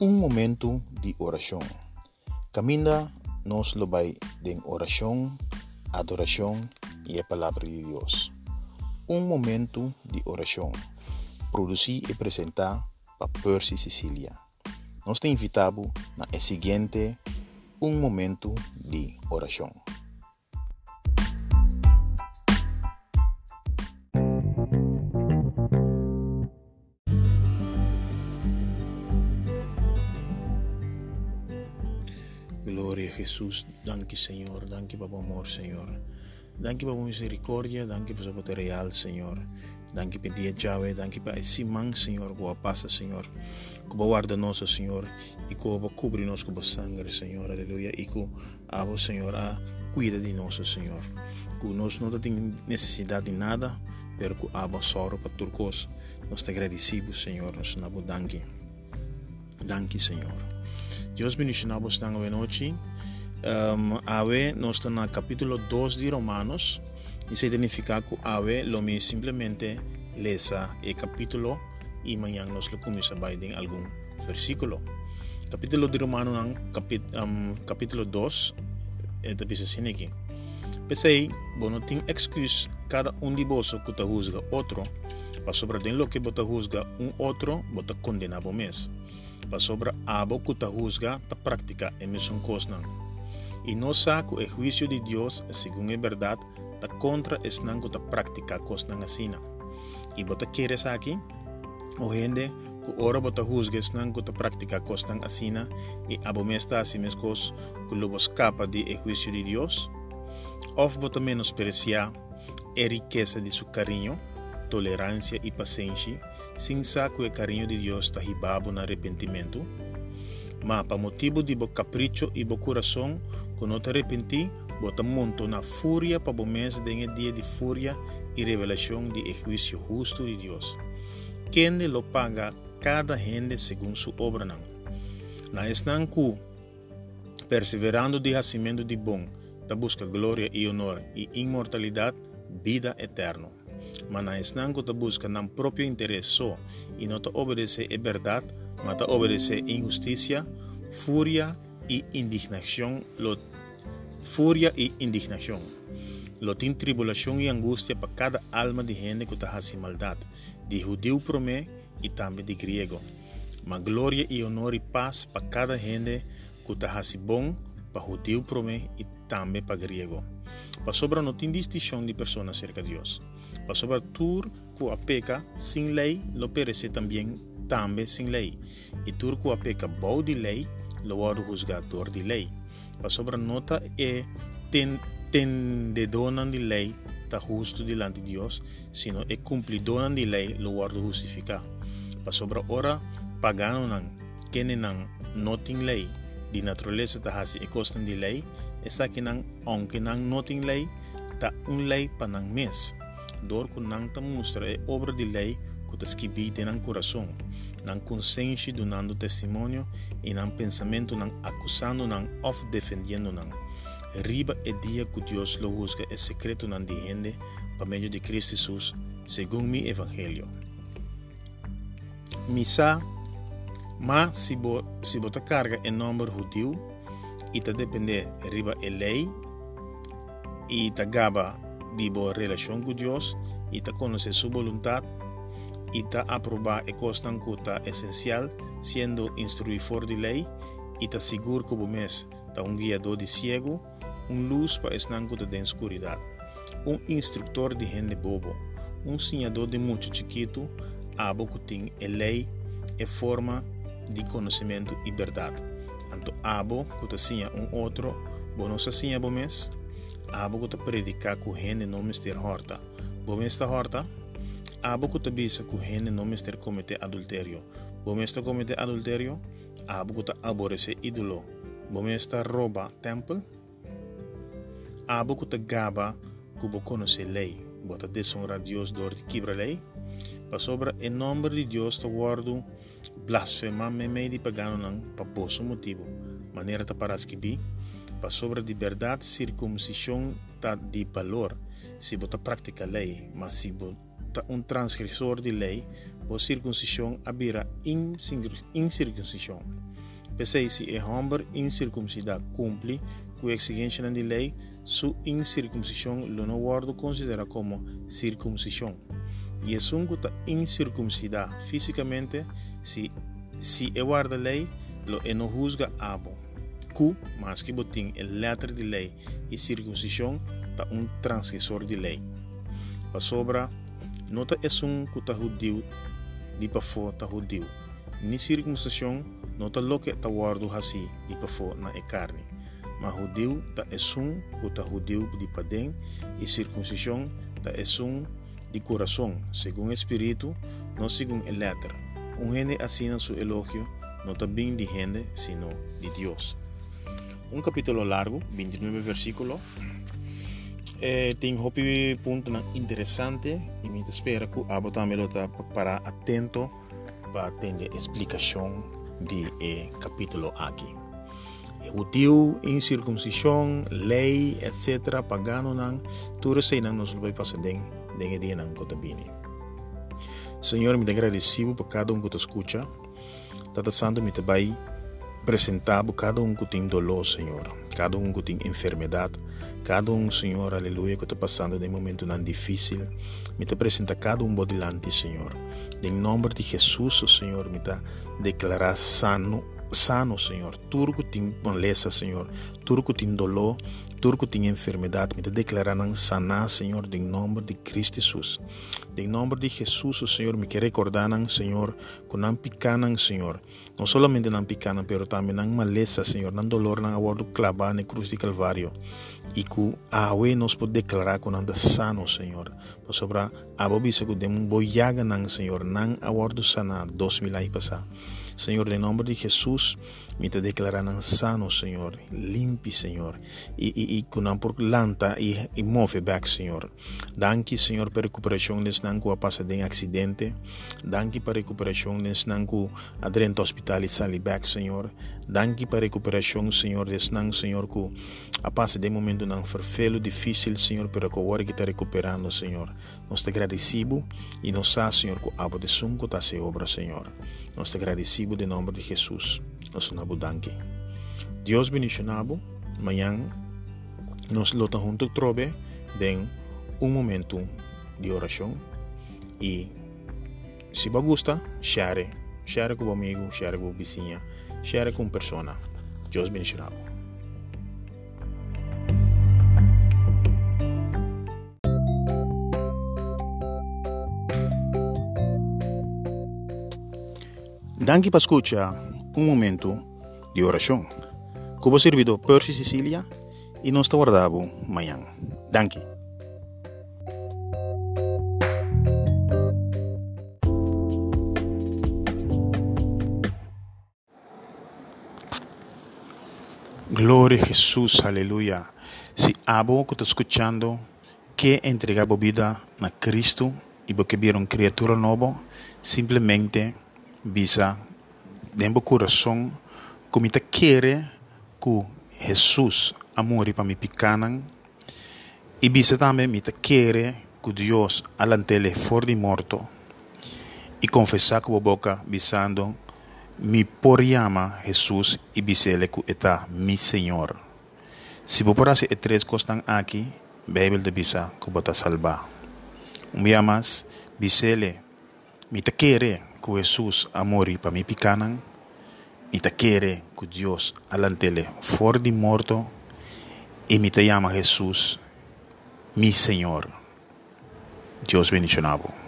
um momento de oração. Caminha nos lobai de oração, adoração e a palavra de Deus. Um momento de oração. Produzir e apresentar para Percy Sicília. Nós te invitamos na seguinte um momento de oração. A Jesus, danke Senhor, danke para o amor, Senhor. Danke para a misericórdia, danke para o real, Senhor. Danke para dia Yahweh, danke para esse man, Senhor, boa passa, Senhor. Que guarda nosso, Senhor, e que cobre nós com sangue, Senhor, aleluia. E que a Senhor, a cuida de nós, Senhor. Que nós não temos necessidade de nada, pero que a soro para turcos. Nós te agradecemos, Senhor, nós não danke. Danke, Senhor. Deus bendicionamos nang noite. Um, ave nós está no capítulo 2 de Romanos. E se significa que ave lo me simplesmente lesa e capítulo e amanhã nós lo começa a em algum versículo. Capítulo de Romanos capit, um, capítulo 2 é da assim aqui. Pensei, bom, não tem excuse cada um de vós que te juzga outro, para sobre lo que você juzga um outro, você condena o mesmo para sobre abo que ta juzga ta práctica e mesmo cosnan. E no saco o juicio de Dios, según es verdad, ta contra es nan que ta práctica cosnan asina. E bota queres aqui, o gente que ora bota que ta práctica cosnan asina e abo mesta assim mescos que lobo escapa de el juicio de Dios, of bota menospreciar a riqueza de su cariño, tolerância e paciência, sem saco e carinho de Deus está ribabo no arrependimento. Mas, para motivo de bo capricho e bo coração, quando não te arrependi, bota monto na fúria para o mês de dia de fúria e revelação de juízo justo de Deus. Quem lo paga cada gente segundo sua obra não. Na esnanku, perseverando de racimento de bom, da busca glória e honor e imortalidade, vida eterna mas não estão que busca não próprio interesse só e não te obedece a verdade, mas te obedece injustiça, fúria e indignação, lo, fúria e indignação. Lo tem tribulação e angústia para cada alma de gente que está fazendo maldade, de judeu promé e também de grego. Mas glória e honor e paz para cada gente que está fazendo bom, para judeu promé e também para grego. Para sobra não tem distinção de pessoas cerca de Deus. Para sobra tur que a peca sem lei, lo perece também também sem lei. E tur que a peca bom de lei, lo wado juzgador de lei. Para sobra nota é ten, tendedona de lei, está justo diante de Deus, sino é cumplidona de lei, lo wado justificar. Para sobra ora pagano não, que não, não tem lei, de natureza está hasi e costan de lei, esa que nang aunque nang noting lei ta un lei pa nang mes dor ku nang ta mostra e obra de lei ta skibi de nang coração nang consciência donando testemunho e nang pensamento nang acusando nang of defendendo nang riba e dia que Deus lo juzga é secreto nang de gente pa meio de Cristo Jesus segundo mi evangelho misa mas se bo, se bota carga em nome judeu e tá depender riba a lei tá gaba de boa relação com Deus e tá conhecer sua vontade e tá aprovar e costan tá essencial sendo instruidor de lei e tá seguro que o mês tá um guiador de cego um luz para esnanco da escuridade um instrutor de gente bobo um senhador de muito chiquito abo que tem a lei e forma de conhecimento e verdade Anto abo que tinha um outro, bonosa sinha bomes, abo que predicar com gente não mister horta. Bomes ta horta, abo que bisa com gente não mister cometer adultério. Bomes ta cometer adultério, abo que aborrece ídolo. Bomes ta rouba templo, abo que gaba que bo conhecer lei. Bota deshonrar Deus dor de quebra lei. Para sobra, em nome de Deus, te guardo blasfema me meio de pagano não para posso motivo maneira ta para escrever para sobre de verdade circuncisão tá de valor se bota prática lei mas se bota um transgressor de lei o circuncisão abira incircuncisão Pensei, se é homem incircuncidado cumpre com a exigência da lei, sua incircuncisão não guardo considera como circuncisão. E é um que fisicamente, se, se é guarda lei, lo é não juzga abo. Cu, mas que botim é letra de lei e circuncisão, está um transgressor de lei. Para sobra, nota judeu, de para fora está judeu. Ni circuncisão, nota lo que assim, de para fora na é carne. Mas judeu está é um que está judeu de para dentro e circuncisão está é um de coração, segundo Espírito, não segundo letra. Um gente assina seu elogio, não bem de gente, sino de Deus. Um capítulo largo, 29 versículos. Eh, tem hopi ponto interessante e me espera que a botar melhor para atento para atender explicação de eh, capítulo aqui. Judeu, incircuncisão, lei, etc. Pagano tudo sei nang nos vai passar dentro dengan dia nang. Senhor, me agradecido por cada um que te escuta. Tata Santo, me vai apresentar cada um que tem dolor, Senhor. Cada um que tem enfermidade. Cada um, Senhor, aleluia, que está passando de momento tão difícil. Me te apresenta cada um delante, Senhor. Em nome de Jesus, Senhor, me está declarar sano sano, Senhor. Tudo que tem moleza, Senhor. Tudo que tem dolor, tudo que tem enfermidade, me declararão sanar, Senhor, em nome de Cristo Jesus. Em nome de Jesus, Senhor, me quer recordar, Senhor, que não picanam, Senhor. Não somente não picanam, mas também não maleza, Senhor, não dolor, não abordo clavar na cruz de Calvário. E que a nos pode declarar que está sano, Senhor. Por sobre a bobisa que tem um boiaga, Senhor, não abordo sanar dois mil anos passados. Senhor, em nome de Jesus, me te declaran sano, Senhor, limpi, Senhor, e, e kunam por lanta e, move back, Senhor. Danke, Senhor, per recuperação des nanku a passa de acidente. Danke per recuperação des nanku adrento hospital e sali back, Senhor. Danke per recuperação, Senhor, des nan, Senhor, ku a passa de momento não farfelo difícil, Senhor, pero que que está recuperando, Senhor. Nós te agradecemos e nos sa, Senhor, que abo de sunco está se obra, Senhor. Nós te agradecemos de nome de nabu danke. Deus bendicionabo. Amanhã nós lota junto trobe em um momento de oração e se você gosta, share, share o amigo, share com o vizinha, share com persona. Deus bendicionabo. Danke per escuchar un momento di orazione. Como servido Percy Sicilia e nós guardamos amanhã. Danke. Glória a Jesus, aleluia. Se abo que está escutando, que entregar a vida a Cristo e porque viram criatura nova, simplesmente bisa dentro coração como te quer que Jesus amore para mi picanan e bisa também me que Deus alantele for de morto e confessar com a boca bisando mi por llama Jesus e bisele que está mi Senhor. Se por hacer três coisas aqui, Bíblia de bisa que bota salvar. Um dia mais, bisele, me te que Jesus amori para mi picanan y te quiere que Dios alantele for de morto y me te llama Jesús mi Señor. Dios bendicionado.